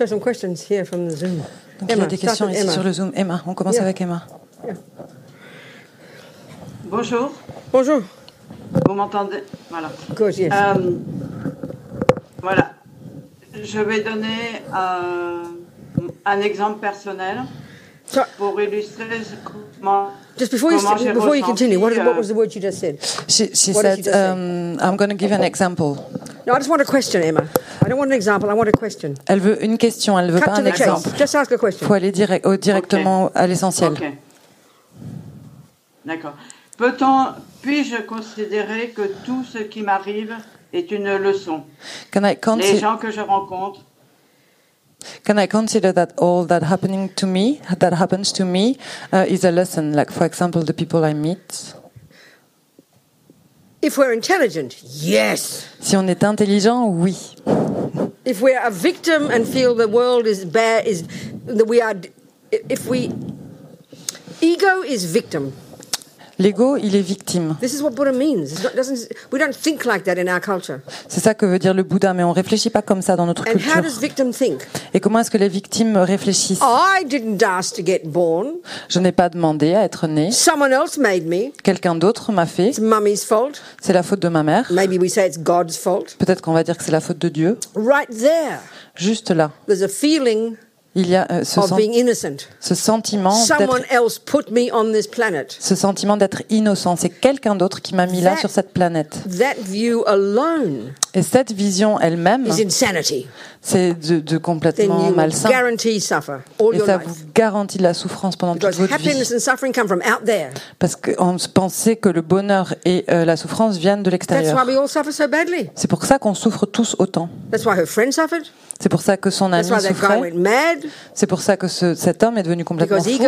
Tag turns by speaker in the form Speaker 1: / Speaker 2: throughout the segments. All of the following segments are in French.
Speaker 1: So some questions here from the Zoom.
Speaker 2: Donc, il y a des questions ici
Speaker 1: Emma.
Speaker 2: sur le Zoom. Emma, on commence
Speaker 1: Yeah.
Speaker 2: avec Emma.
Speaker 3: Bonjour,
Speaker 1: Bonjour.
Speaker 3: vous m'entendez? Voilà.
Speaker 1: Good, yes.
Speaker 3: Euh, voilà. Je vais donner euh, un exemple personnel
Speaker 1: So,
Speaker 3: pour illustrer ce- comment.
Speaker 1: just before you, before you continue, what, what
Speaker 3: euh,
Speaker 1: was the word you just said?
Speaker 2: She, said, um, I'm going to give an example.
Speaker 1: No, I just want a question, Emma. I don't want an example. I want a question.
Speaker 2: Elle veut une question, elle veut
Speaker 1: Cut
Speaker 2: pas
Speaker 1: to
Speaker 2: un
Speaker 1: the
Speaker 2: exemple.
Speaker 1: Just ask a
Speaker 2: Il
Speaker 1: question.
Speaker 2: faut aller direct, au- directement à l'essentiel.
Speaker 3: Ok. D'accord. Peut-on, puis-je considérer que tout ce qui m'arrive est une leçon?
Speaker 2: Can I,
Speaker 3: Les gens que je rencontre,
Speaker 2: can I consider that all that happening to me, that happens to me, uh, is a lesson? Like, for example, the people I meet.
Speaker 1: If we're intelligent, yes.
Speaker 2: Si on est intelligent, oui.
Speaker 1: If we're a victim and feel the world is bad, is that we are. If we ego is victim.
Speaker 2: L'ego, il est victime.
Speaker 1: This is what Buddha means. It's not, doesn't we don't think like that in our culture.
Speaker 2: C'est ça que veut dire le Bouddha, mais on réfléchit pas comme ça dans notre culture. Et comment est-ce que les victimes réfléchissent?
Speaker 1: I didn't ask to get born.
Speaker 2: Je n'ai pas demandé à être né. Quelqu'un d'autre m'a fait.
Speaker 1: It's mummy's fault.
Speaker 2: C'est la faute de ma mère.
Speaker 1: Maybe we say it's God's fault.
Speaker 2: Peut-être qu'on va dire que c'est la faute de Dieu.
Speaker 1: Right there,
Speaker 2: Juste là,
Speaker 1: there's a feeling
Speaker 2: il y a euh, ce,
Speaker 1: of being innocent.
Speaker 2: ce sentiment
Speaker 1: Someone
Speaker 2: d'être
Speaker 1: else put me on this planet.
Speaker 2: ce sentiment d'être innocent. C'est quelqu'un d'autre qui m'a mis là
Speaker 1: That-
Speaker 2: sur cette planète.
Speaker 1: That view alone
Speaker 2: Et cette vision elle-même,
Speaker 1: is insanity.
Speaker 2: C'est de, de complètement malsain. Et ça vous garantit de la souffrance pendant toute
Speaker 1: Because
Speaker 2: votre vie. Parce qu'on pensait que le bonheur et euh, la souffrance viennent de l'extérieur.
Speaker 1: so.
Speaker 2: C'est pour ça qu'on souffre tous autant. C'est pour ça que son ami souffrait. C'est pour ça que ce- cet homme est devenu complètement
Speaker 1: Because
Speaker 2: fou.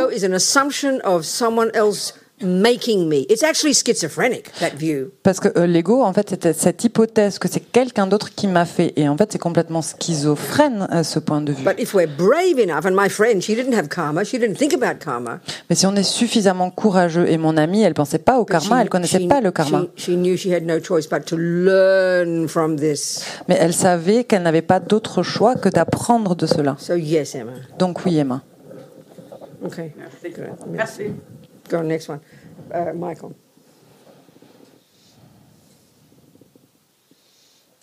Speaker 1: Making me. It's actually schizophrenic, that view.
Speaker 2: Parce que euh, l'ego, en fait, c'était cette hypothèse que c'est quelqu'un d'autre qui m'a fait. Et en fait, c'est complètement schizophrène à ce point de vue.
Speaker 1: But if we're brave enough, and my friend, she didn't have karma, she didn't think about karma.
Speaker 2: Mais si on est suffisamment courageux, et mon amie, elle pensait pas au karma, elle connaissait
Speaker 1: she,
Speaker 2: pas le karma.
Speaker 1: She, she knew she had no choice but to learn from this.
Speaker 2: Mais elle savait qu'elle n'avait pas d'autre choix que d'apprendre de cela.
Speaker 1: So yes, Emma.
Speaker 2: Donc oui, Emma.
Speaker 1: Okay.
Speaker 3: Merci.
Speaker 1: Good.
Speaker 3: Merci.
Speaker 1: Go on, next one. Uh, Michael.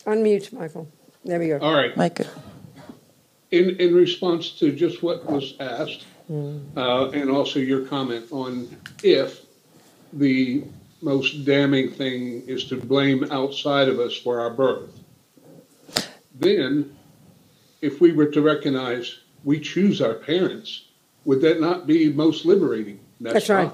Speaker 1: Unmute, Michael. There we go.
Speaker 4: All right.
Speaker 2: Michael.
Speaker 4: In, in response to just what was asked, uh, and also your comment on if the most damning thing is to blame outside of us for our birth, then if we were to recognize we choose our parents, would that not be most liberating?
Speaker 1: That's right.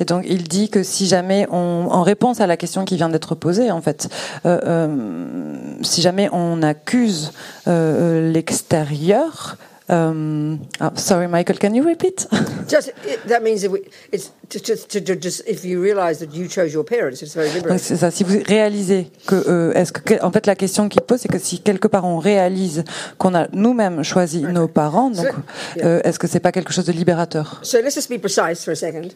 Speaker 2: Et donc il dit que si jamais on, en réponse à la question qui vient d'être posée, en fait, euh, euh, si jamais on accuse euh, l'extérieur, euh, ah, sorry Michael, can you repeat?
Speaker 1: Just it, that means if we, it's just, just, to, to, just if you realize that you chose your parents, it's very liberating.
Speaker 2: c'est ça. Si vous réalisez que, euh, est-ce que, en fait, la question qu'il pose, c'est que si quelque part on réalise qu'on a nous-mêmes choisi nos parents, donc,
Speaker 1: Yeah.
Speaker 2: euh, est-ce que c'est pas quelque chose de libérateur?
Speaker 1: So let's just be precise for a second.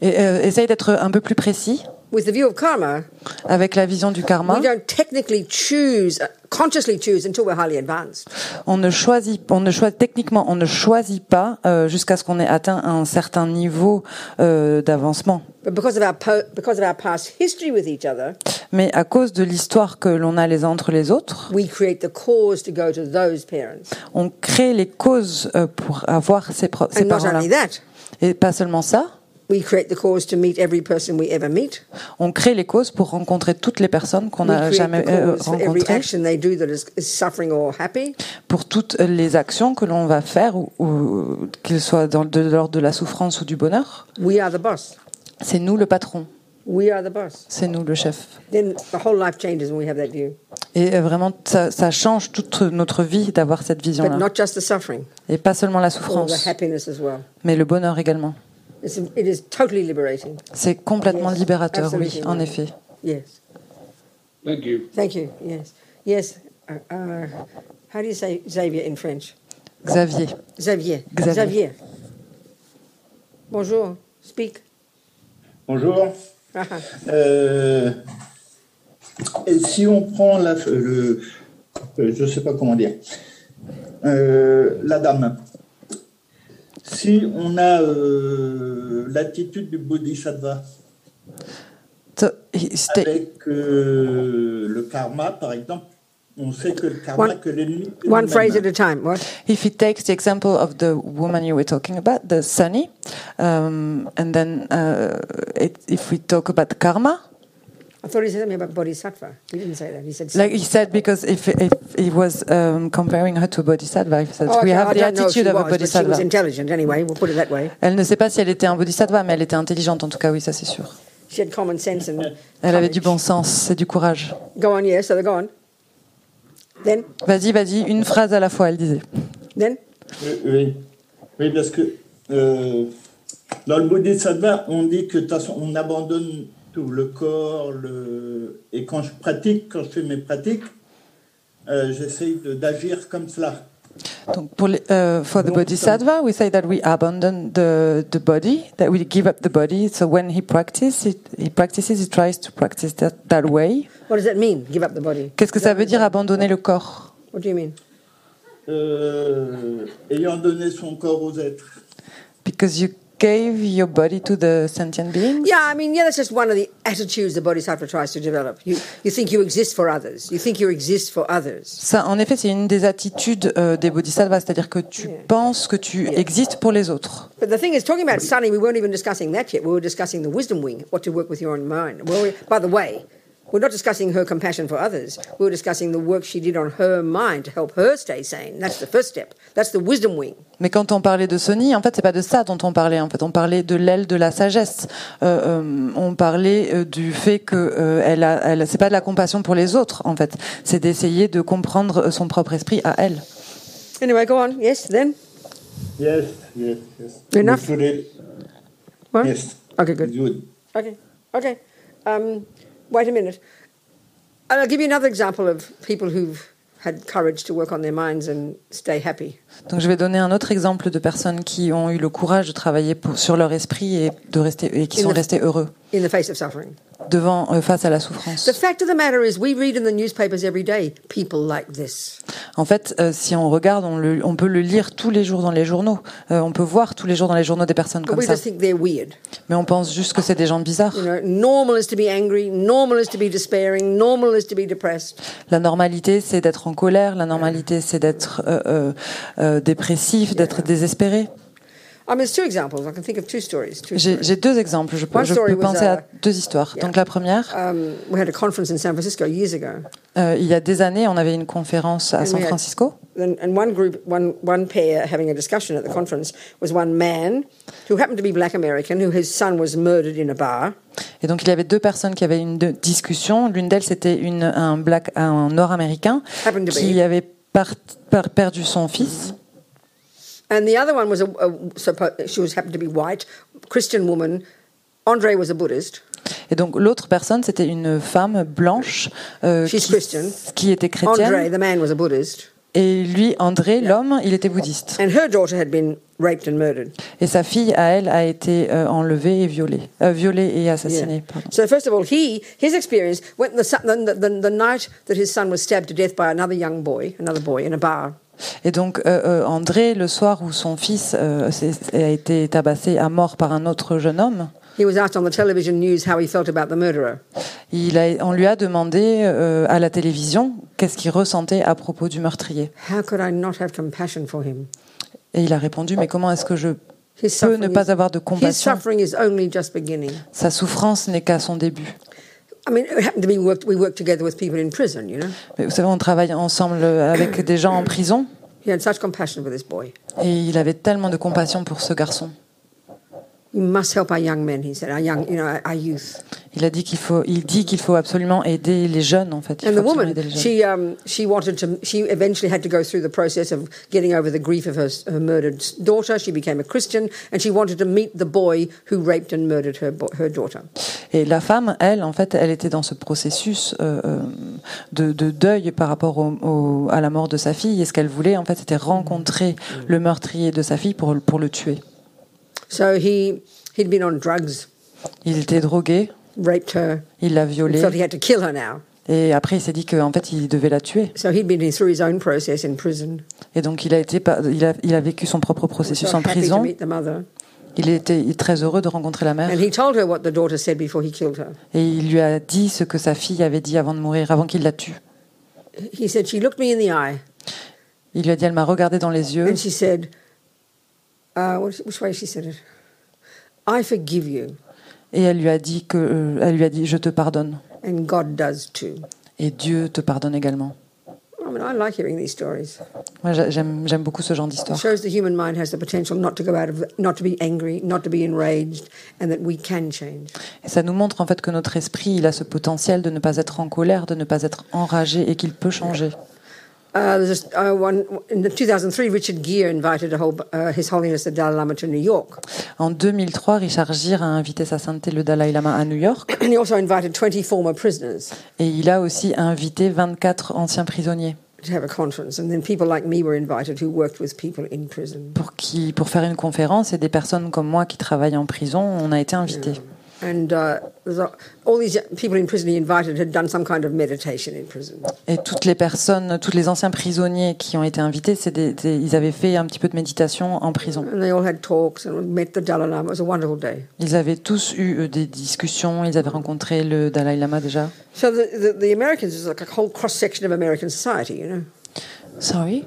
Speaker 2: Et euh, essaye d'être un peu plus précis
Speaker 1: With the view of karma,
Speaker 2: avec la vision du karma.
Speaker 1: we don't technically choose, uh, consciously choose until we're highly advanced.
Speaker 2: On ne choisit, on ne choisit techniquement, on ne choisit pas euh, jusqu'à ce qu'on ait atteint un certain niveau euh, d'avancement.
Speaker 1: But because of our po- because of our past history with each other,
Speaker 2: Mais à cause de l'histoire que l'on a les uns entre les autres,
Speaker 1: we create the cause to go to those parents.
Speaker 2: on crée les causes euh, pour avoir ces, ces parents-là.
Speaker 1: only that,
Speaker 2: Et pas seulement ça,
Speaker 1: we create the cause to meet every person we ever meet.
Speaker 2: on crée les causes pour rencontrer toutes les personnes qu'on
Speaker 1: We
Speaker 2: n'a jamais euh, rencontrées,
Speaker 1: action they do that is, is suffering or happy.
Speaker 2: pour toutes les actions que l'on va faire, ou, ou qu'elles soient dans, de l'ordre de la souffrance ou du bonheur.
Speaker 1: We are the boss.
Speaker 2: C'est nous le patron,
Speaker 1: We are the boss.
Speaker 2: c'est nous le chef.
Speaker 1: Then the whole life changes when we have that view.
Speaker 2: Et euh, vraiment, ça, ça change toute notre vie d'avoir cette
Speaker 1: But
Speaker 2: vision-là.
Speaker 1: not just the suffering,
Speaker 2: Et pas seulement la souffrance,
Speaker 1: happiness as well.
Speaker 2: mais le bonheur également.
Speaker 1: It's, it is totally liberating.
Speaker 2: C'est complètement
Speaker 1: Yes,
Speaker 2: libérateur, oui, en effet.
Speaker 1: Yes.
Speaker 4: Thank you.
Speaker 1: Thank you. Yes. Yes. Uh, uh, how do you say Xavier in French?
Speaker 2: Xavier.
Speaker 1: Xavier.
Speaker 2: Xavier.
Speaker 1: Bonjour. Speak.
Speaker 5: Bonjour.
Speaker 1: Ah.
Speaker 5: Euh, et si on prend la, le, je sais pas comment dire, euh, la dame. Si on a euh, l'attitude du bodhisattva
Speaker 2: So he sta-
Speaker 5: avec euh, le karma, par exemple, on sait que le karma,
Speaker 1: One-
Speaker 5: que l'ennemi. est
Speaker 1: One phrase at a time. What?
Speaker 2: if he takes the example of the woman you were talking about, the Sunny, um, and then uh, it, if we talk about karma,
Speaker 1: I thought he said something about bodhisattva. He didn't say that. He said
Speaker 2: like he said, because if, if he was um, comparing her to a bodhisattva, he said
Speaker 1: Oh,
Speaker 2: we
Speaker 1: okay,
Speaker 2: have
Speaker 1: I
Speaker 2: the attitude of a
Speaker 1: was, but she was
Speaker 2: bodhisattva.
Speaker 1: intelligent anyway. We'll put it that way.
Speaker 2: Elle ne sait pas si elle était un bodhisattva, mais elle était intelligente en tout cas, oui, ça c'est sûr.
Speaker 1: She had common sense and
Speaker 2: Elle avait du
Speaker 1: courage.
Speaker 2: bon sens, c'est du courage.
Speaker 1: Go on, yes. So go on. Then,
Speaker 2: Vas-y, vas-y, une phrase à la fois, elle disait.
Speaker 1: then?
Speaker 5: Euh, Oui. oui, parce que euh, dans le bodhisattva, on dit que de toute façon, on abandonne tout, le corps, le... et quand je pratique, quand je fais mes pratiques, euh, j'essaye de- d'agir comme cela.
Speaker 2: Donc pour les, uh, for the bodhisattva, we say that we abandon the the body, that we give up the body. So when he practices, he, he practices, he tries to practice that, that way.
Speaker 1: What does that mean? Give up the body?
Speaker 2: Qu'est-ce que ça veut dire abandonner le corps?
Speaker 1: What do you mean?
Speaker 5: Euh, ayant donné son corps aux êtres.
Speaker 2: Because you gave your body to the sentient beings?
Speaker 1: Yeah, I mean, yeah, that's just one of the attitudes the bodhisattva tries to develop. You, you think you exist for others. You think you exist for others.
Speaker 2: Ça, en effet, c'est une des attitudes euh, des bodhisattvas, c'est-à-dire que tu penses que tu existes pour les autres.
Speaker 1: But the thing is, talking about Sunny, we weren't even discussing that yet. We were discussing the wisdom wing, what to work with your own mind. Well, we, by the way, we're not discussing her compassion for others. We were discussing the work she did on her mind to help her stay sane. That's the first step. That's the wisdom wing.
Speaker 2: Mais quand on parlait de Sony, en fait, c'est pas de ça dont on parlait. En fait, on parlait de l'aile de la sagesse. Euh, euh, on parlait euh, du fait que euh, elle a, elle, c'est pas de la compassion pour les autres. En fait, c'est d'essayer de comprendre son propre esprit à elle.
Speaker 1: Anyway, go on. Yes, then?
Speaker 5: Yes, yes, yes.
Speaker 1: Enough? What?
Speaker 5: Yes.
Speaker 1: Okay, good.
Speaker 5: Good.
Speaker 1: Okay, okay. Um, wait a minute. And I'll give you another example of people who've had courage to work on their minds and stay happy.
Speaker 2: Donc, je vais donner un autre exemple de personnes qui ont eu le courage de travailler pour, sur leur esprit et de rester et qui sont restés heureux
Speaker 1: in the face of suffering.
Speaker 2: devant euh, face à la
Speaker 1: The
Speaker 2: souffrance.
Speaker 1: the the.
Speaker 2: En fait, euh, si on regarde, on, le- on peut le lire tous les jours dans les journaux. Euh, on peut voir tous les jours dans les journaux des personnes
Speaker 1: But
Speaker 2: comme ça. Mais on pense juste que c'est des gens bizarres. La normalité, c'est d'être en colère. La normalité, c'est d'être euh, dépressif, d'être désespéré.
Speaker 1: I mean, there's two examples. I can think of two stories. Two
Speaker 2: J'ai deux exemples. Je peux, je penser à deux histoires. Donc la première,
Speaker 1: Um, we had a conference in San Francisco years ago,
Speaker 2: euh, il y a des années, on avait une conférence à
Speaker 1: And
Speaker 2: San Francisco.
Speaker 1: and, and one group, one one pair having a discussion at the conference was one man who happened to be Black American, who his son was murdered in a bar,
Speaker 2: Et donc il y avait deux personnes qui avaient une discussion. L'une d'elles, c'était un black, un Nord-américain qui avait par- par- perdu son fils.
Speaker 1: and the other one was a, a she was happened to be white, Christian woman. Andre was a Buddhist,
Speaker 2: Et donc l'autre personne, c'était une femme blanche euh, qui,
Speaker 1: Christian.
Speaker 2: qui était
Speaker 1: Andre,
Speaker 2: chrétienne.
Speaker 1: the man, was a Buddhist,
Speaker 2: Et lui, André, l'homme, il était bouddhiste.
Speaker 1: and her daughter had been raped and murdered.
Speaker 2: Et sa fille, à elle, a été euh, enlevée et violée. Euh, violée et assassinée,
Speaker 1: Yeah. So first of all, he his experience when the, the, the the night that his son was stabbed to death by another young boy, another boy in a bar.
Speaker 2: Et donc euh, euh, André, le soir où son fils euh, a été tabassé à mort par un autre jeune homme,
Speaker 1: He was asked on the television news how he felt about the murderer.
Speaker 2: il a, on lui a demandé euh, à la télévision qu'est-ce qu'il ressentait à propos du meurtrier.
Speaker 1: How could I not have compassion for him?
Speaker 2: Et il a répondu, mais comment est-ce que je peux ne pas avoir de compassion. Sa souffrance n'est qu'à son début.
Speaker 1: I mean, it happened to be worked, we worked together with people in prison. You know,
Speaker 2: Mais vous savez, on travaille ensemble avec des gens en prison
Speaker 1: he had such compassion for this boy.
Speaker 2: et il avait tellement de compassion pour ce garçon.
Speaker 1: You must help our young men. He said, our young, you know, our, youth.
Speaker 2: Il a dit qu'il faut, il dit qu'il faut absolument aider les jeunes en fait. Il
Speaker 1: And the woman, she um, she wanted to. She eventually had to go through the process of getting over the grief of her, her murdered daughter. She became a Christian, and she wanted to meet the boy who raped and murdered her her daughter.
Speaker 2: Et la femme, elle, en fait, elle était dans ce processus euh, euh, de, de deuil par rapport au- au- à la mort de sa fille. Et ce qu'elle voulait, en fait, c'était rencontrer le meurtrier de sa fille pour, pour le tuer.
Speaker 1: So he he'd been on drugs,
Speaker 2: Il était drogué,
Speaker 1: raped her,
Speaker 2: il l'a violée,
Speaker 1: he had to kill her now.
Speaker 2: Et après, il s'est dit qu'en fait, il devait la tuer.
Speaker 1: So he'd been through his own process in prison.
Speaker 2: Et donc, il a, été, il a, il a vécu son propre
Speaker 1: So
Speaker 2: processus en
Speaker 1: happy to
Speaker 2: prison. Il était très heureux de rencontrer la mère.
Speaker 1: And he told her what the daughter said before he killed her.
Speaker 2: Et il lui a dit ce que sa fille avait dit avant de mourir, avant qu'il la tue.
Speaker 1: He said, She looked me in the eye
Speaker 2: Il lui a dit, elle m'a regardé dans les yeux.
Speaker 1: and she said, uh, which, way she said it? I forgive you,
Speaker 2: Et elle lui a dit que, euh, elle lui a dit, je te pardonne.
Speaker 1: and God does too.
Speaker 2: Et Dieu te pardonne également.
Speaker 1: I mean, I like hearing these stories.
Speaker 2: Moi, j'a- j'aime, j'aime beaucoup ce genre
Speaker 1: It
Speaker 2: d'histoire.
Speaker 1: shows the human mind has the potential not to go out of, not to be angry, not to be enraged, and that we can change.
Speaker 2: Et ça nous montre en fait que notre esprit, il a ce potentiel de ne pas être en colère, de ne pas être enragé et qu'il peut changer.
Speaker 1: Uh, there's uh, one in the 2003. Richard Gere invited a whole, uh, His Holiness the Dalai Lama to New York,
Speaker 2: En 2003, Richard Gere a invité sa sainteté le Dalai Lama à New York
Speaker 1: and he also invited 20 former prisoners
Speaker 2: et il a aussi invité 24 anciens prisonniers
Speaker 1: to have a conference. And then people like me were invited who worked with people in prison.
Speaker 2: pour, qui, pour faire une conférence et des personnes comme moi qui travaillent en prison, on a été invités.
Speaker 1: Uh, there's a, all these people in prison he invited had done some kind of meditation in prison.
Speaker 2: Et toutes les personnes, tous les anciens prisonniers qui ont été invités, c'est des, des- ils avaient fait un petit peu de méditation en prison.
Speaker 1: And they all had talks and met the Dalai Lama. It was a wonderful day.
Speaker 2: Ils avaient tous eu euh, des discussions, ils avaient rencontré le Dalai Lama déjà.
Speaker 1: So the, the, the Americans is like a whole cross section of American society, you know.
Speaker 2: Sorry?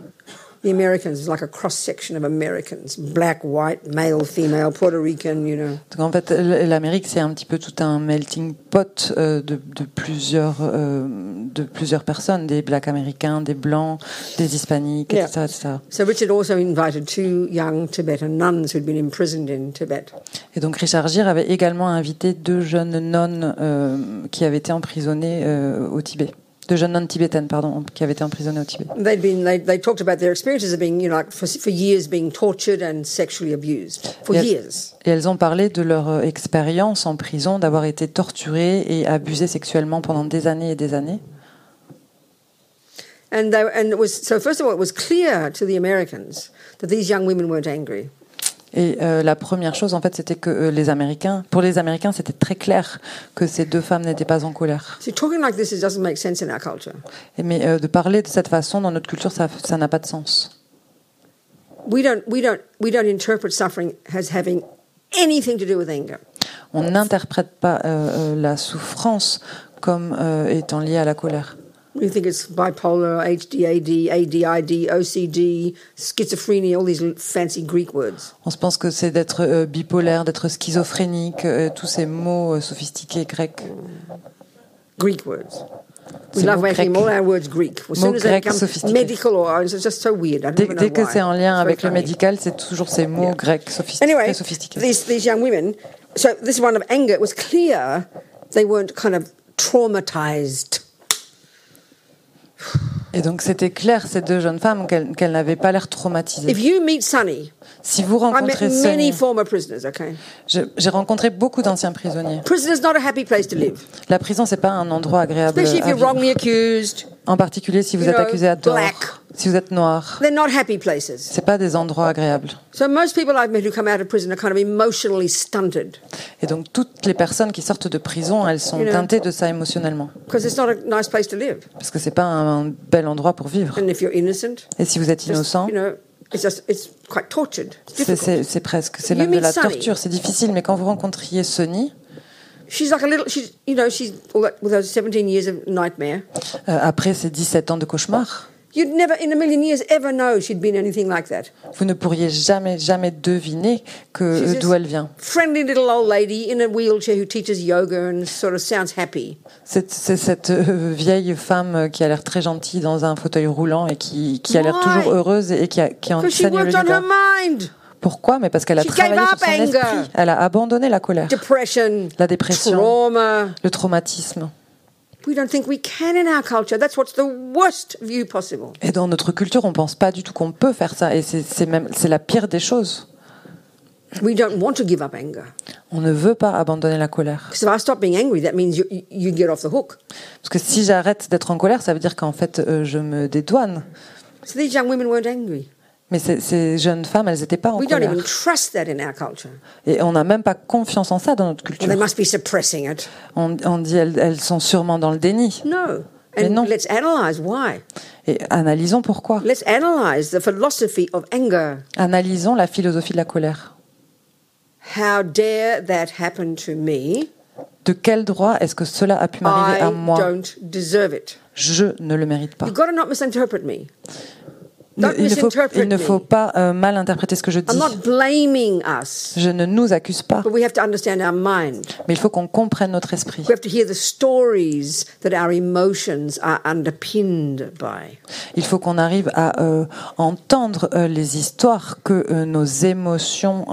Speaker 1: The Americans is like a cross section of Americans black, white, male, female, Puerto Rican, you know.
Speaker 2: Donc en fait, l'Amérique, c'est un petit peu tout un melting pot euh, de, de plusieurs, euh, de plusieurs personnes, des blacks américains, des blancs, des hispaniques,
Speaker 1: Yeah.
Speaker 2: etc., etc.
Speaker 1: So Richard also invited two young Tibetan nuns who'd been imprisoned in Tibet.
Speaker 2: Et donc Richard Gere avait également invité deux jeunes nonnes euh, qui avaient été emprisonnées euh, au Tibet. Deux jeunes nonnes tibétaines, pardon, qui avaient été emprisonnées au Tibet.
Speaker 1: They'd been they, they talked about their experiences of being, you know, like for, for years being tortured and sexually abused for
Speaker 2: Yeah.
Speaker 1: years.
Speaker 2: Et elles ont parlé de leur euh, expérience en prison, d'avoir été torturées et abusées sexuellement pendant des années et des années.
Speaker 1: And they, and it was so first of all it was clear to the Americans that these young women weren't angry.
Speaker 2: Et euh, la première chose, en fait, c'était que euh, les Américains, pour les Américains, c'était très clair que ces deux femmes n'étaient pas en colère.
Speaker 1: See, talking like this it doesn't make sense in our culture.
Speaker 2: Et mais euh, de parler de cette façon dans notre culture, ça ça n'a pas de sens.
Speaker 1: We don't we don't we don't interpret suffering as having anything to do with anger.
Speaker 2: On n'interprète pas euh, la souffrance comme étant liée à la colère.
Speaker 1: We think it's bipolar, HDAD, ADID, OCD, schizophrenia, all these fancy Greek words.
Speaker 2: On se pense que c'est d'être euh, bipolaire, d'être schizophrénique, euh, tous ces mots euh, sophistiqués grecs.
Speaker 1: Greek words. We love
Speaker 2: mots
Speaker 1: making
Speaker 2: grecs.
Speaker 1: all our words Greek. As soon
Speaker 2: Mots
Speaker 1: as they
Speaker 2: grecs
Speaker 1: become
Speaker 2: sophistiqués.
Speaker 1: medical or it's just so weird. I
Speaker 2: Dès, dès que c'est en lien avec le médical, c'est toujours ces mots
Speaker 1: Yeah.
Speaker 2: grecs sophistiqués.
Speaker 1: Anyway,
Speaker 2: sophistiqués.
Speaker 1: these, these young women, so this one of anger, it was clear they weren't kind of traumatized.
Speaker 2: Et donc c'était clair, ces deux jeunes femmes, qu'elles n'avaient pas l'air traumatisées.
Speaker 1: If you meet Sonny,
Speaker 2: Si vous rencontrez
Speaker 1: okay?
Speaker 2: je- j'ai rencontré beaucoup d'anciens prisonniers.
Speaker 1: Prison's not a happy place to live,
Speaker 2: La prison, c'est pas un endroit agréable. à vivre.
Speaker 1: wrongly accused.
Speaker 2: En particulier si vous êtes
Speaker 1: know,
Speaker 2: accusé à tort,
Speaker 1: black.
Speaker 2: Si vous êtes noir.
Speaker 1: They're not happy places.
Speaker 2: C'est pas des endroits agréables.
Speaker 1: So most people I've met who come out of prison are kind of emotionally stunted
Speaker 2: Et donc toutes les personnes qui sortent de prison, elles sont
Speaker 1: You know.
Speaker 2: teintées de ça émotionnellement,
Speaker 1: because it's not a nice place to live.
Speaker 2: parce que c'est pas un, un bel endroit pour vivre.
Speaker 1: And if you're innocent,
Speaker 2: Et si vous êtes
Speaker 1: just,
Speaker 2: innocent,
Speaker 1: you know, it's just it's quite tortured. It's
Speaker 2: c'est-
Speaker 1: difficult.
Speaker 2: c'est c'est presque, c'est
Speaker 1: You
Speaker 2: même de
Speaker 1: meet
Speaker 2: la
Speaker 1: Sunny.
Speaker 2: torture, c'est difficile. Mais quand vous rencontriez Sonny,
Speaker 1: She's like a little. She's you know she's all that, with those 17 years of nightmare.
Speaker 2: euh, après ces 17 ans de cauchemar,
Speaker 1: You'd never in a million years ever know she'd been anything like that.
Speaker 2: vous ne pourriez jamais, jamais deviner que euh, d'où elle vient.
Speaker 1: Friendly little old lady in a wheelchair who teaches yoga and sort of sounds happy.
Speaker 2: C'est cette euh, vieille femme euh, qui a l'air très gentille dans un fauteuil roulant et qui, qui a l'air toujours heureuse et qui, a, qui
Speaker 1: Because she worked on her mind.
Speaker 2: Pourquoi? Mais parce qu'elle a
Speaker 1: She
Speaker 2: travaillé sur son
Speaker 1: anger.
Speaker 2: esprit. Elle a abandonné la colère,
Speaker 1: Depression,
Speaker 2: la dépression,
Speaker 1: trauma.
Speaker 2: le traumatisme.
Speaker 1: We don't think we can in our culture. That's what's the worst view possible.
Speaker 2: Et dans notre culture, on pense pas du tout qu'on peut faire ça. Et c'est c'est même c'est la pire des choses.
Speaker 1: We don't want to give up anger.
Speaker 2: On ne veut pas abandonner la colère.
Speaker 1: Because if I stop being angry, that means you, you, you get off the hook.
Speaker 2: Parce que si j'arrête d'être en colère, ça veut dire qu'en fait, euh, je me dédouane.
Speaker 1: So these young women weren't angry.
Speaker 2: Mais ces, ces jeunes femmes, elles n'étaient pas en
Speaker 1: We don't
Speaker 2: colère.
Speaker 1: even trust that in our culture.
Speaker 2: Et on n'a même pas confiance en ça dans notre
Speaker 1: Well, they
Speaker 2: culture.
Speaker 1: must be suppressing it.
Speaker 2: On, on dit elles, elles sont sûrement dans le déni.
Speaker 1: No.
Speaker 2: Mais non.
Speaker 1: let's analyze why.
Speaker 2: Et analysons pourquoi.
Speaker 1: Let's analyze the philosophy of anger.
Speaker 2: Analysons la philosophie de la colère.
Speaker 1: How dare that happen to me?
Speaker 2: De quel droit est-ce que cela a pu m'arriver à
Speaker 1: I
Speaker 2: moi?
Speaker 1: don't deserve it.
Speaker 2: Je ne le mérite pas.
Speaker 1: You've got to not misinterpret me.
Speaker 2: Ne- il, ne faut,
Speaker 1: misinterpret
Speaker 2: il ne faut
Speaker 1: me.
Speaker 2: pas euh, mal interpréter ce que je
Speaker 1: I'm
Speaker 2: dis.
Speaker 1: not blaming us,
Speaker 2: Je ne nous accuse pas,
Speaker 1: but we have to understand our mind.
Speaker 2: mais il faut qu'on comprenne notre esprit.
Speaker 1: We have to hear the stories that our emotions are underpinned by.
Speaker 2: Il faut qu'on arrive à euh, entendre euh, les histoires que nos émotions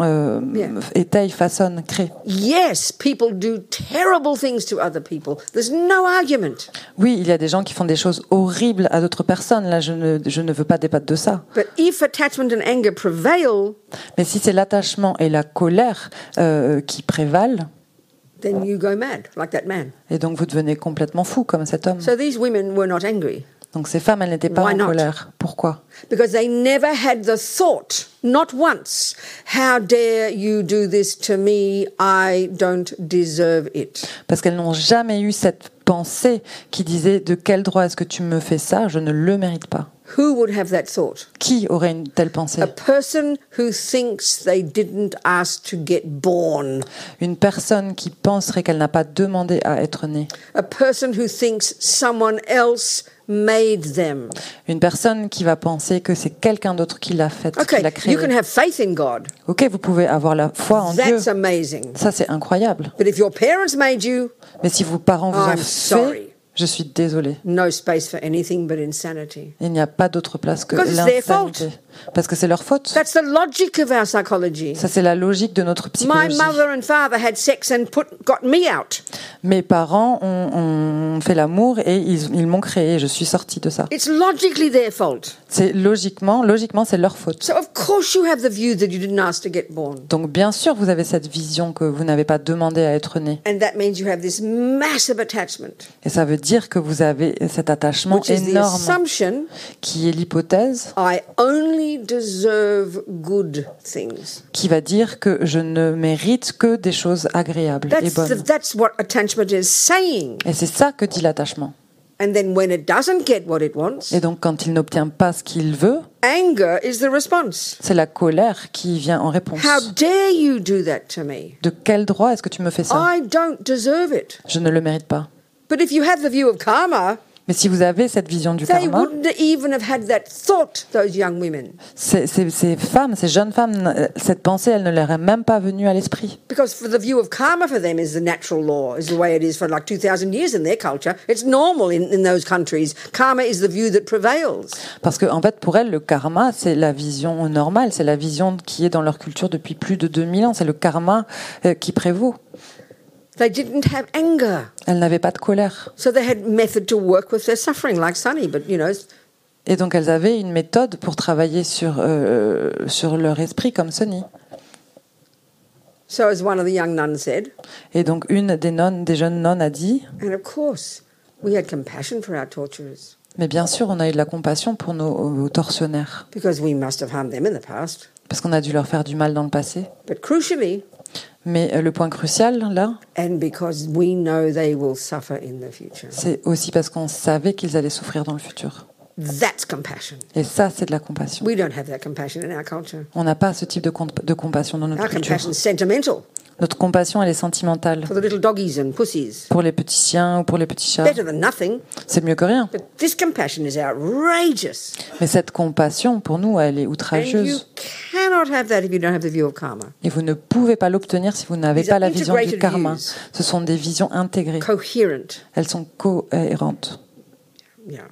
Speaker 1: Bien.
Speaker 2: étayent, façonnent, créent.
Speaker 1: Yes, people do terrible things to other people. There's no argument.
Speaker 2: Oui, il y a des gens qui font des choses horribles à d'autres personnes. Là, je ne, je ne veux pas débattre de ça.
Speaker 1: But if attachment and anger prevail,
Speaker 2: Mais si c'est l'attachement et la colère euh, qui prévalent,
Speaker 1: then you go mad, like that man.
Speaker 2: et donc vous devenez complètement fou comme cet homme.
Speaker 1: So these women were not angry
Speaker 2: Donc ces femmes, elles n'étaient pas
Speaker 1: Why
Speaker 2: en
Speaker 1: not?
Speaker 2: colère. Pourquoi?
Speaker 1: Because they never had the thought, not once, how dare you do this to me? I don't deserve it.
Speaker 2: Parce qu'elles n'ont jamais eu cette pensée qui disait de quel droit est-ce que tu me fais ça? Je ne le mérite pas.
Speaker 1: Who would have that thought?
Speaker 2: Qui aurait une telle pensée?
Speaker 1: A person who thinks they didn't ask to get born.
Speaker 2: Une personne qui penserait qu'elle n'a pas demandé à être née.
Speaker 1: A person who thinks someone else made them.
Speaker 2: Une personne qui va penser que c'est quelqu'un d'autre qui l'a faite, qui l'a créée.
Speaker 1: you can have faith in God.
Speaker 2: Ok, vous pouvez avoir la foi en Dieu.
Speaker 1: That's amazing.
Speaker 2: Ça, c'est incroyable.
Speaker 1: But if your parents made you,
Speaker 2: Mais si vos parents vous ont
Speaker 1: I'm sorry.
Speaker 2: fait, je suis désolée.
Speaker 1: no space for anything but insanity.
Speaker 2: Il n'y a pas d'autre place que l'insanité. Parce que c'est leur faute.
Speaker 1: That's the logic of our psychology.
Speaker 2: Ça, c'est la logique de notre
Speaker 1: My
Speaker 2: psychologie.
Speaker 1: mother and father had sex and put got me out.
Speaker 2: Mes parents ont, ont fait l'amour et ils, ils m'ont créé. Je suis sortie de ça.
Speaker 1: It's logically their fault.
Speaker 2: C'est logiquement, logiquement, c'est leur faute.
Speaker 1: So of course you have the view that you didn't ask to get born.
Speaker 2: Donc bien sûr, vous avez cette vision que vous n'avez pas demandé à être né.
Speaker 1: And that means you have this massive attachment,
Speaker 2: Et ça veut dire que vous avez cet attachement
Speaker 1: which is the
Speaker 2: énorme
Speaker 1: assumption
Speaker 2: qui est l'hypothèse
Speaker 1: I only.
Speaker 2: Qui va dire que je ne mérite que des choses agréables et bonnes.
Speaker 1: that's what attachment is saying.
Speaker 2: Et c'est ça que dit l'attachement.
Speaker 1: And then when it doesn't get what it wants,
Speaker 2: Et donc quand il n'obtient pas ce qu'il veut, c'est la colère qui vient en réponse.
Speaker 1: How dare you do that to me?
Speaker 2: De quel droit est-ce que tu me fais ça?
Speaker 1: I don't deserve it.
Speaker 2: Je ne le mérite pas. Mais si vous avez cette vision du
Speaker 1: they
Speaker 2: karma,
Speaker 1: wouldn't even have had that thought, those young women.
Speaker 2: ces, ces- ces femmes, ces jeunes femmes, euh, cette pensée, elle ne leur est même pas venue à l'esprit.
Speaker 1: Because for the view of karma for them is the natural law, is the way it is for like 2,000 years in their culture. It's normal in, in those countries. Karma is the view that prevails.
Speaker 2: Parce que, en fait, pour elles, le karma, c'est la vision normale, c'est la vision qui est dans leur culture depuis plus de 2000 ans. C'est le karma euh, qui prévaut.
Speaker 1: They didn't have anger.
Speaker 2: Elles n'avaient pas de colère.
Speaker 1: So they had method to work with their suffering, like Sunny, but you know,
Speaker 2: Et donc, elles avaient une méthode pour travailler sur, euh, sur leur esprit, comme Sonny.
Speaker 1: so as one of the young nuns said,
Speaker 2: Et donc, une des nonnes, des jeunes nonnes a dit
Speaker 1: and of course, we had compassion for our torturers
Speaker 2: Mais bien sûr, on a eu de la compassion pour nos tortionnaires.
Speaker 1: because we must have harmed them in the past.
Speaker 2: Parce qu'on a dû leur faire du mal dans le passé.
Speaker 1: But crucially,
Speaker 2: Mais euh, le point crucial, là,
Speaker 1: and because we know they will suffer in the future.
Speaker 2: c'est aussi parce qu'on savait qu'ils allaient souffrir dans le futur.
Speaker 1: That's compassion.
Speaker 2: Et ça, c'est de la compassion.
Speaker 1: We don't have that compassion in our culture.
Speaker 2: On n'a pas ce type de, comp- de compassion dans notre
Speaker 1: Our
Speaker 2: culture.
Speaker 1: compassion is sentimental
Speaker 2: Notre compassion, elle est sentimentale.
Speaker 1: for the little doggies and pussies.
Speaker 2: Pour les petits chiens ou pour les petits chats, c'est mieux que rien.
Speaker 1: But this compassion is outrageous.
Speaker 2: Mais cette compassion, pour nous, elle est outrageuse. Et vous ne pouvez pas l'obtenir si vous n'avez pas la vision du karma.
Speaker 1: views.
Speaker 2: Ce sont des visions intégrées.
Speaker 1: Coherent.
Speaker 2: Elles sont cohérentes.
Speaker 1: Yeah.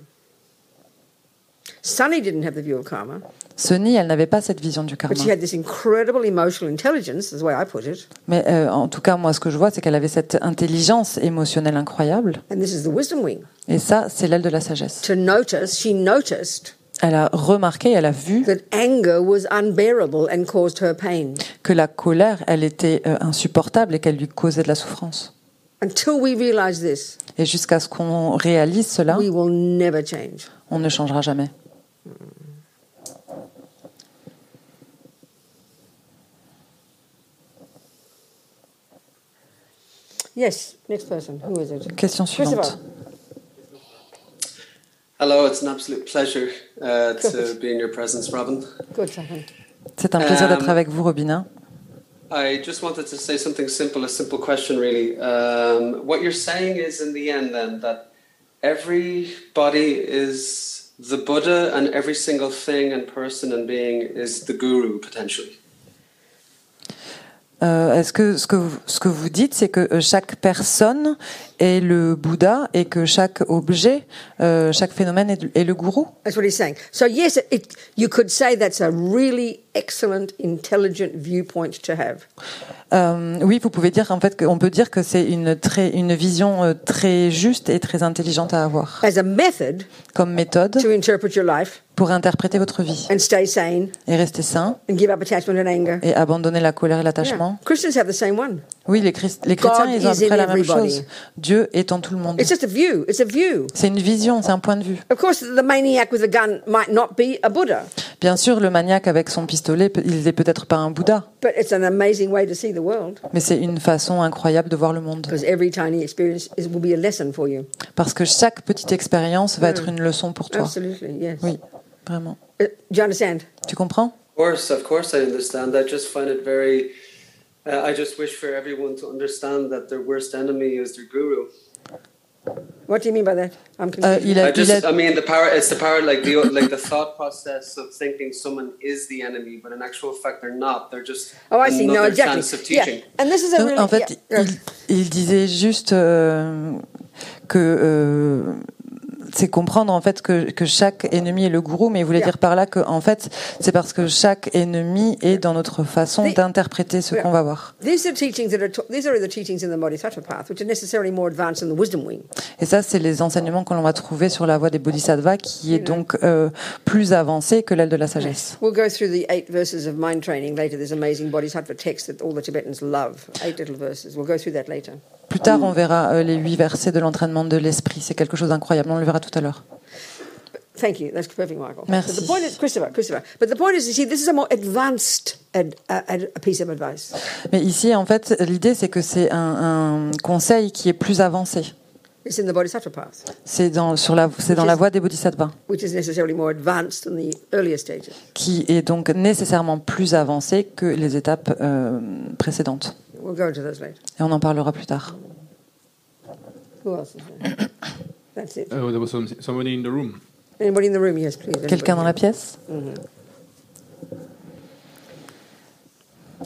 Speaker 1: Sunny didn't have the view of karma,
Speaker 2: Sonny, elle n'avait pas cette vision du karma.
Speaker 1: but she had this incredible emotional intelligence, is the way I put it.
Speaker 2: Mais euh, en tout cas, moi, ce que je vois, c'est qu'elle avait cette intelligence émotionnelle incroyable.
Speaker 1: And this is the wisdom wing.
Speaker 2: Et ça, c'est l'aile de la sagesse.
Speaker 1: To notice, she noticed
Speaker 2: Elle a remarqué, elle a vu
Speaker 1: that anger was unbearable and caused her pain.
Speaker 2: que la colère, elle était euh, insupportable et qu'elle lui causait de la souffrance.
Speaker 1: Until we realize this,
Speaker 2: Et jusqu'à ce qu'on réalise cela,
Speaker 1: we will never change.
Speaker 2: on ne changera jamais. Mm.
Speaker 1: Yes, next person. Who is it?
Speaker 2: Question suivante.
Speaker 6: Hello, it's an absolute pleasure uh, to be in your presence, Robin.
Speaker 1: Good,
Speaker 2: C'est un plaisir d'être
Speaker 6: um,
Speaker 2: avec vous, Robin.
Speaker 6: I just wanted to say something simple, a simple question, really. Um, what you're saying is, in the end, then, that everybody is the Buddha and every single thing and person and being is the guru, potentially.
Speaker 2: Euh, Est-ce que ce que ce que vous dites, c'est que euh, chaque personne est le Bouddha et que chaque objet, euh, chaque phénomène est, est le gourou
Speaker 1: That's what he's saying. So yes, it, you could say that's a really excellent, intelligent viewpoint to have.
Speaker 2: Euh, Oui, vous pouvez dire en fait qu'on peut dire que c'est une très une vision euh, très juste et très intelligente à avoir
Speaker 1: As a method
Speaker 2: comme méthode
Speaker 1: to interpret your life
Speaker 2: pour interpréter votre vie
Speaker 1: and stay sane
Speaker 2: et rester sain
Speaker 1: and give up attachment and anger.
Speaker 2: et abandonner la colère et l'attachement.
Speaker 1: Yeah. Christians have the same one.
Speaker 2: Oui, les, Christ- les chrétiens,
Speaker 1: God
Speaker 2: ils ont à peu près la même chose. Dieu est en tout le monde.
Speaker 1: It's just a view. It's a view.
Speaker 2: C'est une vision, c'est un point de vue.
Speaker 1: Of course, the maniac with a gun might not be a Buddha,
Speaker 2: Bien sûr, le maniaque avec son pistolet, il n'est peut-être pas un Bouddha,
Speaker 1: but it's an amazing way to see the world
Speaker 2: mais c'est une façon incroyable de voir le monde.
Speaker 1: because every tiny experience is, will be a lesson for you.
Speaker 2: Parce que chaque petite expérience va être une leçon pour toi.
Speaker 1: Absolutely, yes.
Speaker 2: Oui, vraiment.
Speaker 1: Uh, do you understand?
Speaker 2: Tu comprends?
Speaker 6: Of course, of course, I understand. I just find it very. Uh, I just wish for everyone to understand that their worst enemy is their guru.
Speaker 1: What do you mean by that? I'm
Speaker 2: Euh,
Speaker 1: confused.
Speaker 2: il a,
Speaker 6: I
Speaker 2: il
Speaker 6: just,
Speaker 2: a-
Speaker 6: I mean, the power. It's the power, like the like the thought process of thinking someone is the enemy, but in actual fact, they're not. They're just
Speaker 1: oh, I see. No,
Speaker 6: another
Speaker 1: exactly.
Speaker 6: stance of
Speaker 1: Yeah,
Speaker 6: teaching.
Speaker 1: and this is a
Speaker 2: Non,
Speaker 1: really
Speaker 2: en fait,
Speaker 1: yeah,
Speaker 2: il, il disait juste euh, que euh, c'est comprendre en fait que, que chaque ennemi est le gourou, mais il voulait
Speaker 1: Yeah.
Speaker 2: dire par là que en fait c'est parce que chaque ennemi est dans notre façon d'interpréter ce qu'on va voir.
Speaker 1: These are teachings that are ta- these are the teachings in the Bodhisattva path, which are necessarily more advanced in the wisdom wing.
Speaker 2: Et ça, c'est les enseignements que l'on va trouver sur la voie des bodhisattvas, qui est donc euh, plus avancée que l'aile de la sagesse.
Speaker 1: We'll go through the eight verses of mind training later. There's amazing Bodhisattva text that all the Tibetans love. Eight little verses. We'll go through that later.
Speaker 2: Plus tard, on verra euh, les huit versets de l'entraînement de l'esprit. C'est quelque chose d'incroyable. On le verra tout à l'heure.
Speaker 1: Thank you. That's perfect, Michael.
Speaker 2: Merci.
Speaker 1: But the point is, Christopher, Christopher. But the point is, you see, this is a more advanced ad, ad, a piece of advice.
Speaker 2: Mais ici, en fait, l'idée, c'est que c'est un, un conseil qui est plus avancé.
Speaker 1: It's in the Bodhisattva path,
Speaker 2: C'est dans, sur la, c'est dans la voie des bodhisattvas,
Speaker 1: which is necessarily more advanced than the earlier stages.
Speaker 2: qui est donc nécessairement plus avancé que les étapes euh, précédentes.
Speaker 1: We'll go into those later.
Speaker 2: Et on en parlera plus tard.
Speaker 1: Who else is there? That's it.
Speaker 7: Oh, there was some, somebody in the room.
Speaker 1: Anybody in the room? Yes, please.
Speaker 2: Quelqu'un dans la pièce?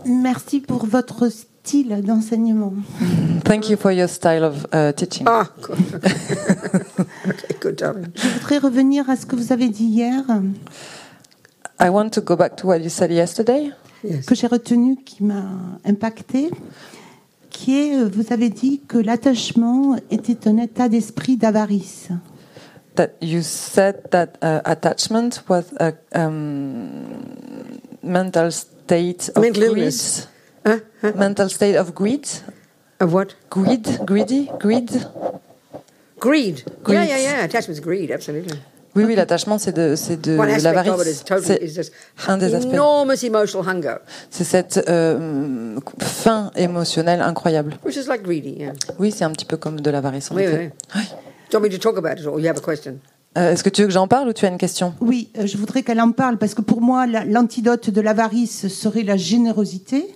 Speaker 8: Merci pour votre style d'enseignement.
Speaker 2: Thank you for your style of uh, teaching.
Speaker 1: Ah, good. okay, good, darling.
Speaker 8: Je voudrais revenir à ce que vous avez dit hier,
Speaker 2: I want to go back to what you said yesterday.
Speaker 1: Yes.
Speaker 8: que j'ai retenu, qui m'a impacté, qui est, euh, vous avez dit que l'attachement était un état d'esprit d'avarice.
Speaker 2: That you said that uh, attachment was a um, mental state of
Speaker 1: Mental
Speaker 2: greed.
Speaker 1: illness. Huh? Huh?
Speaker 2: Mental state of greed.
Speaker 1: Of what?
Speaker 2: Greed, greedy, greed.
Speaker 1: Greed. Yeah,
Speaker 2: Greed.
Speaker 1: yeah, yeah. Attachment's greed, absolutely.
Speaker 2: Oui, oui, l'attachement, c'est de, c'est de l'avarice.
Speaker 1: totally is
Speaker 2: C'est un des aspects.
Speaker 1: enormous emotional hunger,
Speaker 2: C'est cette euh, faim émotionnelle incroyable.
Speaker 1: which is like greedy. Yeah.
Speaker 2: Oui, c'est un petit peu comme de l'avarice. en
Speaker 1: Oui,
Speaker 2: effet.
Speaker 1: oui. Do you want me to talk about it, or you have a question?
Speaker 2: Euh, Est-ce que tu veux que j'en parle ou tu as une question?
Speaker 8: Oui, euh, je voudrais qu'elle en parle parce que pour moi, la- l'antidote de l'avarice serait la générosité.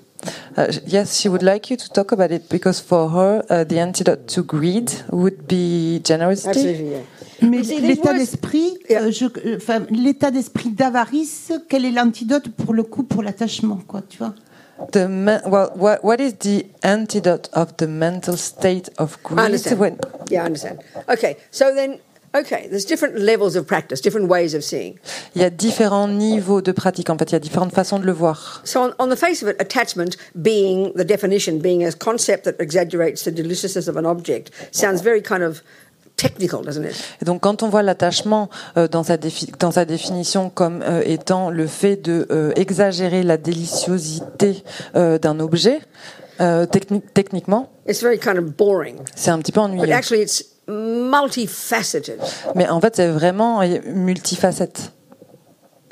Speaker 2: Uh, yes, she would like you to talk about it because for her, uh, the antidote to greed would be generosity.
Speaker 1: Absolutely, yeah.
Speaker 8: Mais l'état d'esprit, euh, euh, enfin, l'état d'esprit d'avarice, quel est l'antidote pour le coup pour l'attachement, quoi, tu vois?
Speaker 2: The me- well, what, what is the antidote of the mental state of
Speaker 1: I
Speaker 2: greed?
Speaker 1: understand.
Speaker 2: when-
Speaker 1: Yeah, I understand. Okay, so then, okay, there's different levels of practice, different ways of seeing.
Speaker 2: Il y a différents niveaux de pratique. En fait, il y a différentes façons de le voir.
Speaker 1: So, on, on the face of it, attachment being the definition, being a concept that exaggerates the deliciousness of an object, sounds very kind of technical, doesn't it?
Speaker 2: Et donc, quand on voit l'attachement euh, dans, sa défi- dans sa définition comme euh, étant le fait de euh, exagérer la déliciosité euh, d'un objet, techni- techniquement,
Speaker 1: It's very kind of boring.
Speaker 2: c'est un petit peu ennuyeux.
Speaker 1: actually, it's multifaceted.
Speaker 2: Mais en fait, c'est vraiment multifacette.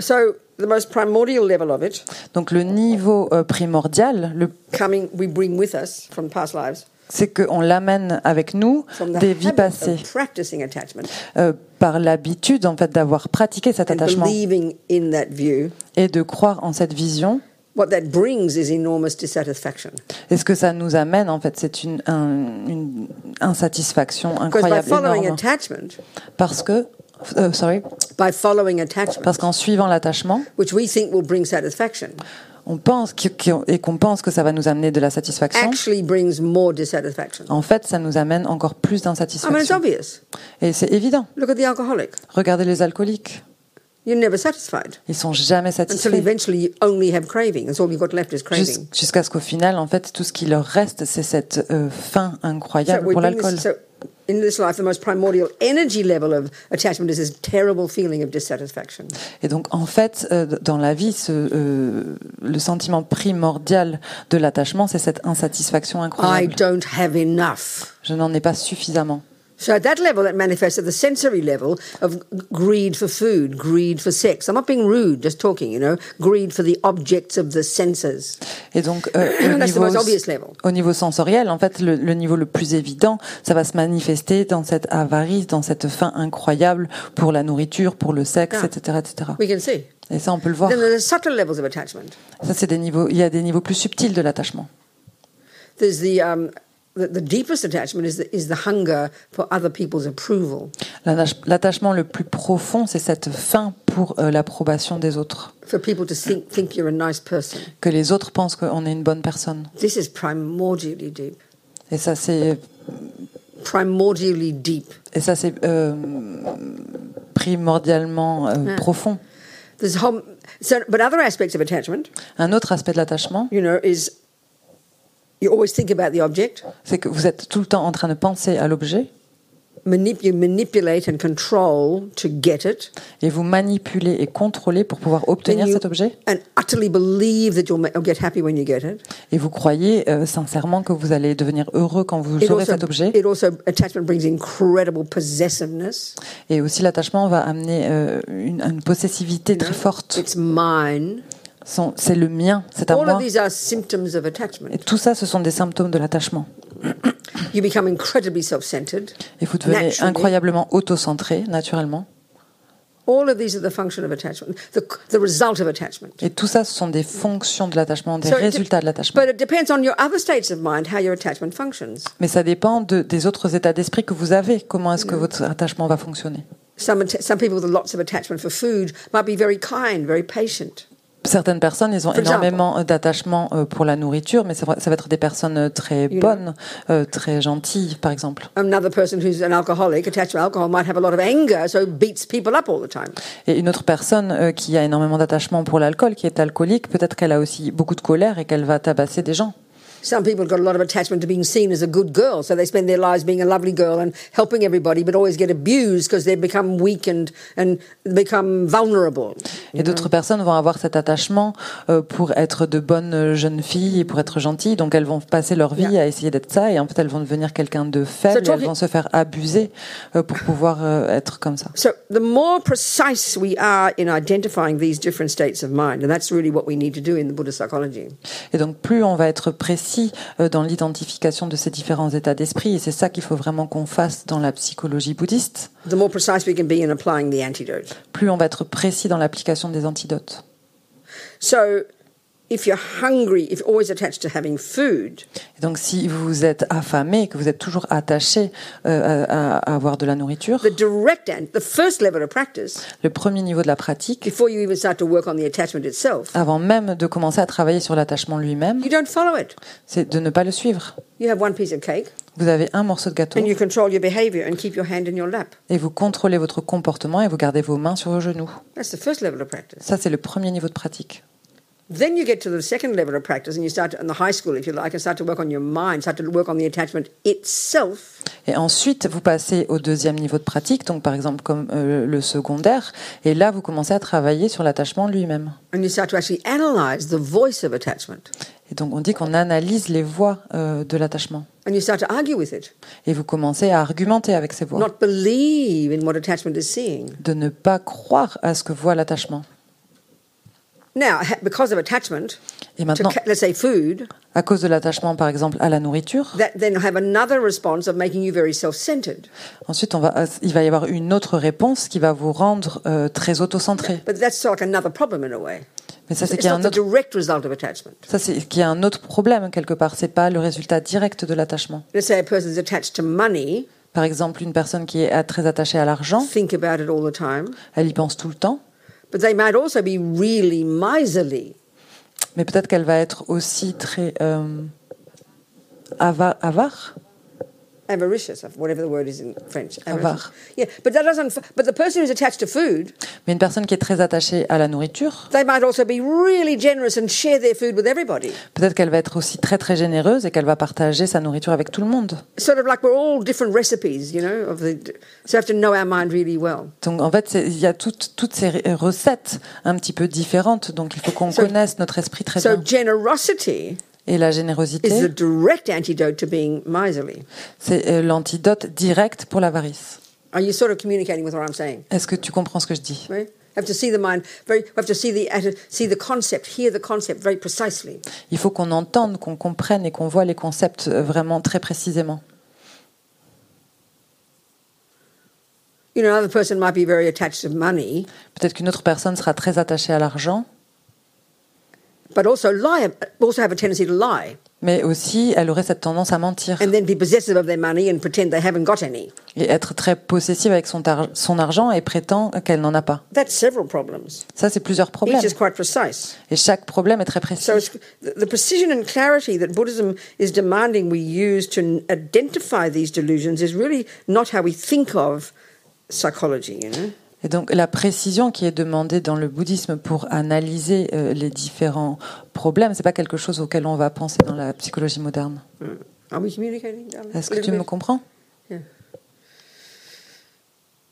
Speaker 1: So, the most primordial level of it,
Speaker 2: Donc, le niveau primordial, le,
Speaker 1: coming, we bring with us from past lives,
Speaker 2: c'est qu'on l'amène avec nous des vies passées, euh, par l'habitude en fait d'avoir pratiqué cet attachement et de croire en cette vision.
Speaker 1: What that brings is enormous dissatisfaction.
Speaker 2: Et ce que ça nous amène, en fait, c'est une, un- une insatisfaction incroyable,
Speaker 1: following
Speaker 2: énorme.
Speaker 1: attachment,
Speaker 2: Parce que, euh, sorry,
Speaker 1: by following attachment,
Speaker 2: parce qu'en suivant l'attachement, on pense et qu'on pense que ça va nous amener de la satisfaction.
Speaker 1: actually brings more dissatisfaction.
Speaker 2: En fait, ça nous amène encore plus d'insatisfaction. Et c'est évident.
Speaker 1: Look at the alcoholic.
Speaker 2: Regardez les alcooliques.
Speaker 1: You're never satisfied
Speaker 2: Ils sont jamais
Speaker 1: until
Speaker 2: satisfaits.
Speaker 1: eventually you only have craving. That's all you've got left is
Speaker 2: Jus-
Speaker 1: craving.
Speaker 2: Jusqu'à ce qu'au final, en fait, tout ce qui leur reste, c'est cette euh, faim incroyable pour l'alcool.
Speaker 1: This, so in this life, the most primordial energy level of attachment is this terrible feeling of dissatisfaction.
Speaker 2: Et donc, en fait, euh, dans la vie, ce, euh, le sentiment primordial de l'attachement, c'est cette insatisfaction
Speaker 1: I
Speaker 2: incroyable.
Speaker 1: don't have enough.
Speaker 2: Je n'en ai pas suffisamment.
Speaker 1: So at that level, it manifests at the sensory level of greed for food, greed for sex. I'm not being rude, just talking, you know, greed for the objects of the senses.
Speaker 2: Et donc, euh, au, niveau, au niveau sensoriel, en fait, le, le niveau le plus évident, ça va se manifester dans cette avarice, dans cette faim incroyable pour la nourriture, pour le sexe,
Speaker 1: Ah.
Speaker 2: etc., etc.
Speaker 1: We can see.
Speaker 2: Et ça, on peut le voir.
Speaker 1: Then there's subtle levels of attachment.
Speaker 2: Ça, c'est des niveaux. Il y a des niveaux plus subtils de l'attachement.
Speaker 1: There's the um, the, the deepest attachment is the, is the hunger for other people's approval,
Speaker 2: L'attach- L'attachement le plus profond, c'est cette faim pour euh, l'approbation des autres.
Speaker 1: for people to think think you're a nice person.
Speaker 2: Que les autres pensent qu'on est une bonne personne.
Speaker 1: This is primordially deep.
Speaker 2: Et ça, c'est
Speaker 1: Primordially deep.
Speaker 2: et ça, c'est euh, primordialement euh, profond.
Speaker 1: Whole, so, but other aspects of attachment,
Speaker 2: Un autre aspect de l'attachement,
Speaker 1: you know, is you always think about the object,
Speaker 2: c'est que vous êtes tout le temps en train de penser à l'objet
Speaker 1: manip- you manipulate and control to get it,
Speaker 2: et vous manipulez et contrôlez pour pouvoir obtenir
Speaker 1: you-
Speaker 2: cet objet.
Speaker 1: and utterly believe that you'll, get happy when you get it.
Speaker 2: Et vous croyez euh, sincèrement que vous allez devenir heureux quand vous
Speaker 1: It
Speaker 2: aurez
Speaker 1: also,
Speaker 2: cet objet.
Speaker 1: it also attachment brings incredible possessiveness.
Speaker 2: Et aussi, l'attachement va amener euh, une, une possessivité très forte.
Speaker 1: It's mine.
Speaker 2: C'est le mien, c'est à
Speaker 1: All
Speaker 2: moi.
Speaker 1: of these are symptoms of attachment.
Speaker 2: Et tout ça, ce sont des symptômes de l'attachement.
Speaker 1: You become incredibly self-centered.
Speaker 2: Et vous devenez
Speaker 1: Naturally.
Speaker 2: incroyablement autocentré, naturellement.
Speaker 1: All of these are the function of attachment, the, the result of attachment.
Speaker 2: Et tout ça, ce sont des fonctions de l'attachement, des
Speaker 1: So
Speaker 2: résultats de l'attachement.
Speaker 1: But it depends on your other states of mind, how your attachment functions.
Speaker 2: Mais ça dépend de- des autres états d'esprit que vous avez. Comment est-ce que votre attachement va fonctionner?
Speaker 1: Some, people with lots of attachment for food might be very kind, very patient.
Speaker 2: Certaines personnes, ils ont énormément euh, d'attachement euh, pour la nourriture, mais ça va être des personnes euh, très bonnes, très gentilles, par exemple.
Speaker 1: Another person who's an alcoholic, attached to alcohol, might have a lot of anger, so beats people up all the time.
Speaker 2: Et une autre personne qui a énormément d'attachement pour l'alcool, qui est alcoolique, peut-être qu'elle a aussi beaucoup de colère et qu'elle va tabasser des gens.
Speaker 1: Some people have got a lot of attachment to being seen as a good girl, so they spend their lives being a lovely girl and helping everybody, but always get abused because they become weak and, and become vulnerable.
Speaker 2: Et d'autres personnes vont avoir cet attachement euh, pour être de bonnes jeunes filles et pour être gentilles. Donc elles vont passer leur vie
Speaker 1: Yeah.
Speaker 2: à essayer d'être ça et en fait elles vont devenir quelqu'un de faible
Speaker 1: So
Speaker 2: et elles vont se faire abuser euh, pour pouvoir euh, être comme ça.
Speaker 1: So the more precise we are in identifying these different states of mind, and that's really what we need to do in the Buddha psychology.
Speaker 2: Et donc plus on va être précis euh, dans l'identification de ces différents états d'esprit et c'est ça qu'il faut vraiment qu'on fasse dans la psychologie bouddhiste,
Speaker 1: The more precise we can be in applying the antidote.
Speaker 2: plus on va être précis dans l'application des antidotes.
Speaker 1: So if you're hungry, if you're always attached to having food,
Speaker 2: Et donc si vous êtes affamé, que vous êtes toujours attaché euh, à, à avoir de la nourriture,
Speaker 1: the direct and the first level of practice,
Speaker 2: le premier niveau de la pratique,
Speaker 1: before you even start to work on the attachment itself,
Speaker 2: avant même de commencer à travailler sur l'attachement lui-même,
Speaker 1: you don't follow it.
Speaker 2: c'est de ne pas le suivre.
Speaker 1: You have one piece of cake
Speaker 2: Vous avez un morceau de gâteau
Speaker 1: and you control your behavior and keep your hand in your lap.
Speaker 2: et vous contrôlez votre comportement et vous gardez vos mains sur vos genoux.
Speaker 1: That's the first level of practice.
Speaker 2: Ça, c'est le premier niveau de pratique.
Speaker 1: Then you get to the second level of practice and you start to, in the high school, if you like, and start to work on your mind, start to work on the attachment itself.
Speaker 2: Et ensuite, vous passez au deuxième niveau de pratique, donc par exemple comme euh, le secondaire, et là, vous commencez à travailler sur l'attachement lui-même.
Speaker 1: And you start to actually analyze the voice of attachment.
Speaker 2: Et donc, on dit qu'on analyse les voix euh, de l'attachement.
Speaker 1: And you start to argue with it,
Speaker 2: Et vous commencez à argumenter avec ces voix.
Speaker 1: not believe in what attachment is seeing.
Speaker 2: De ne pas croire à ce que voit l'attachement.
Speaker 1: Now, ha- because of attachment
Speaker 2: Et maintenant,
Speaker 1: ca- let's say, food,
Speaker 2: à cause de l'attachement, par exemple, à la nourriture,
Speaker 1: that then have another response of making you very self-centered.
Speaker 2: ensuite, on va, il va y avoir une autre réponse qui va vous rendre euh, très auto-centré.
Speaker 1: But that's like another problem in a way.
Speaker 2: Mais ça, c'est qu'il y a un autre,
Speaker 1: direct result of attachment.
Speaker 2: ça, c'est qu'il y a un autre problème quelque part. C'est pas le résultat direct de l'attachement.
Speaker 1: Let's say a person's attached to money,
Speaker 2: Par exemple, une personne qui est très attachée à l'argent,
Speaker 1: think about it all the time,
Speaker 2: elle y pense tout le temps,
Speaker 1: but they might also be really miserly.
Speaker 2: mais peut-être qu'elle va être aussi très euh, ava- avare.
Speaker 1: Avaricious, whatever the word is in French.
Speaker 2: Avare.
Speaker 1: Yeah, but that doesn't. But the person who's attached to food,
Speaker 2: Mais une personne qui est très attachée à la nourriture,
Speaker 1: they might also be really generous and share their food with everybody.
Speaker 2: peut-être qu'elle va être aussi très très généreuse et qu'elle va partager sa nourriture avec tout le monde.
Speaker 1: Sort of like we're all different recipes, you know. Of the, so we have to know our mind really well.
Speaker 2: Donc en fait, il y a toutes, toutes ces recettes un petit peu différentes, donc il faut qu'on
Speaker 1: So-
Speaker 2: connaisse notre esprit très
Speaker 1: So
Speaker 2: bien.
Speaker 1: generosity
Speaker 2: Et la générosité,
Speaker 1: direct antidote to being miserly.
Speaker 2: c'est euh, l'antidote direct pour l'avarice.
Speaker 1: Are you sort of communicating with what I'm saying?
Speaker 2: Est-ce que tu comprends ce que je dis? Il faut qu'on entende, qu'on comprenne et qu'on voit les concepts euh, vraiment très précisément.
Speaker 1: You know, another person might be very attached to money,
Speaker 2: Peut-être qu'une autre personne sera très attachée à l'argent,
Speaker 1: but also lie, also have a tendency to lie,
Speaker 2: mais aussi elle aurait cette tendance à mentir
Speaker 1: and then be possessive of their money and pretend they haven't got any.
Speaker 2: et être très possessive avec son, tar- son argent et prétend qu'elle n'en a pas.
Speaker 1: That's several problems.
Speaker 2: Ça, c'est plusieurs problèmes.
Speaker 1: Each is quite precise.
Speaker 2: Et chaque problème est très précis.
Speaker 1: So it's, the the precision and clarity that Buddhism is demanding we use to identify these delusions is really not how we think of psychology, you know.
Speaker 2: Et donc la précision qui est demandée dans le bouddhisme pour analyser euh, les différents problèmes, c'est pas quelque chose auquel on va penser dans la psychologie moderne.
Speaker 1: Communicating? darling?
Speaker 2: Est-ce que tu me comprends?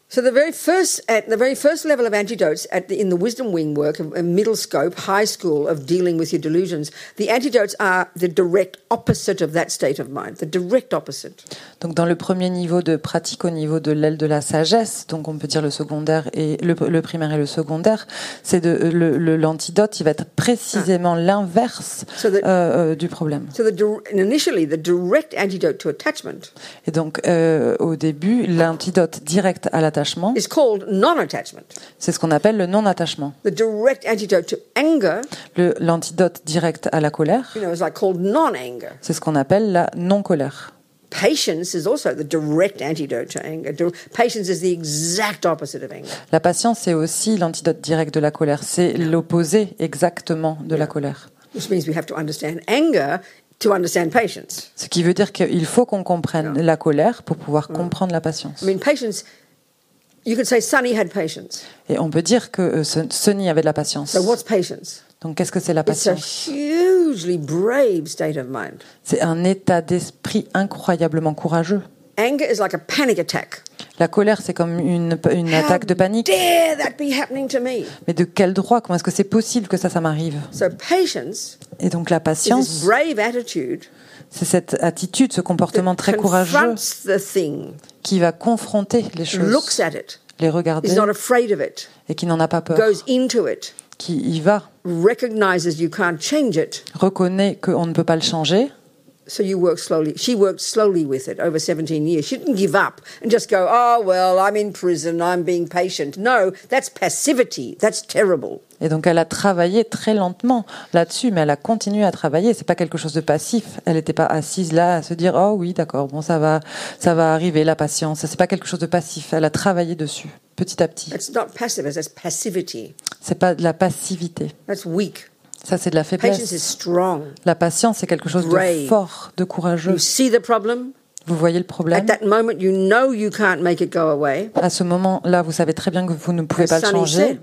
Speaker 1: So the very first, at the very first level of antidotes at the, in the wisdom wing work, a middle scope, high school of dealing with your delusions, the antidotes are the direct opposite of that state of mind, the direct opposite.
Speaker 2: Donc dans le premier niveau de pratique, au niveau de l'aile de la sagesse, donc on peut dire le secondaire et le, le primaire et le secondaire, c'est de le- le- l'antidote, il va être précisément l'inverse
Speaker 1: So
Speaker 2: euh, euh, du problème.
Speaker 1: So the initially, the direct antidote to attachment
Speaker 2: Et donc euh, au début, l'antidote direct à l'attachement,
Speaker 1: is called non-attachment.
Speaker 2: c'est ce qu'on appelle le non-attachement.
Speaker 1: The direct antidote to anger,
Speaker 2: Le- L'antidote direct à la colère,
Speaker 1: you know, is like called non-anger.
Speaker 2: c'est ce qu'on appelle la non-colère.
Speaker 1: Patience is also the direct antidote to anger. Dir- Patience is the exact opposite of anger.
Speaker 2: La patience, c'est aussi l'antidote direct de la colère. C'est l'opposé exactement de la colère.
Speaker 1: Which means we have to understand anger to understand patience.
Speaker 2: Ce qui veut dire qu'il faut qu'on comprenne la colère pour pouvoir comprendre la patience.
Speaker 1: I mean, patience, you could say Sonny had patience.
Speaker 2: Et on peut dire que euh, Son- Sonny avait de la patience.
Speaker 1: So what's patience?
Speaker 2: Donc qu'est-ce que c'est la
Speaker 1: It's a
Speaker 2: patience?
Speaker 1: hugely brave state of mind.
Speaker 2: C'est un état d'esprit incroyablement courageux.
Speaker 1: Anger is like a panic attack.
Speaker 2: La colère, c'est comme une, une
Speaker 1: How
Speaker 2: attaque de panique.
Speaker 1: dare that be happening to me?
Speaker 2: Mais de quel droit? Comment est-ce que c'est possible que ça, ça m'arrive?
Speaker 1: So patience
Speaker 2: Et donc la patience,
Speaker 1: brave attitude
Speaker 2: c'est cette attitude, ce comportement très courageux qui va confronter les choses, les regarder
Speaker 1: is not afraid of it,
Speaker 2: et qui n'en a pas peur, qui y va, reconnaît qu'on ne peut pas le changer.
Speaker 1: So you work slowly. She worked slowly with it over 17 years. She didn't give up and just go, oh, well, I'm in prison, I'm being patient. No, that's passivity. That's terrible.
Speaker 2: Et donc elle a travaillé très lentement là-dessus, mais elle a continué à travailler. C'est pas quelque chose de passif. Elle n'était pas assise là à se dire oh oui d'accord bon ça va ça va arriver la patience. C'est pas quelque chose de passif. Elle a travaillé dessus petit à petit.
Speaker 1: That's not passive, that's passivity.
Speaker 2: C'est pas de la passivité.
Speaker 1: That's weak.
Speaker 2: Ça c'est de la
Speaker 1: Patience is
Speaker 2: faiblesse. La patience c'est quelque chose de fort, de courageux.
Speaker 1: You see the problem?
Speaker 2: Vous voyez le
Speaker 1: At
Speaker 2: problème.
Speaker 1: that moment, you know you can't make it go away.
Speaker 2: À ce moment-là, vous savez très bien que vous ne pouvez
Speaker 1: As
Speaker 2: pas le changer.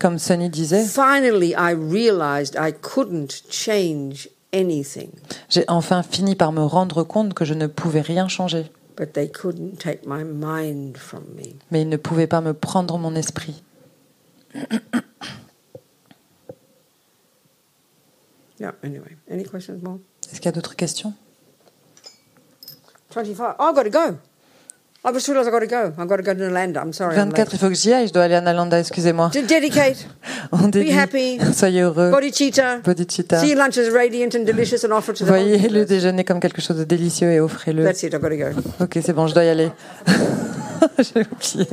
Speaker 2: Comme Sonny disait,
Speaker 1: finally I realized I couldn't change anything,
Speaker 2: j'ai enfin fini par me rendre compte que je ne pouvais rien changer.
Speaker 1: but they couldn't take my mind from me.
Speaker 2: Mais il ne pouvait pas me prendre mon esprit.
Speaker 1: Yeah, anyway. Any questions more?
Speaker 2: Est-ce qu'il y a d'autres questions?
Speaker 1: 25. Oh, I've got to go. I just realised I've got to go. I've got to go to Nalanda. I'm sorry. I'm
Speaker 2: 24, il faut que j'y aille, je dois aller à Nalanda, excusez-moi.
Speaker 1: To dedicate.
Speaker 2: On
Speaker 1: Be
Speaker 2: dédie.
Speaker 1: happy.
Speaker 2: Soyez heureux.
Speaker 1: Bodhicitta.
Speaker 2: Bodhicitta.
Speaker 1: See lunch as radiant and delicious and offer to the
Speaker 2: Voyez le
Speaker 1: whole
Speaker 2: déjeuner comme quelque chose de délicieux et offrez-le.
Speaker 1: That's it. I've got to go.
Speaker 2: Ok, c'est bon, je dois y aller. J'ai oublié.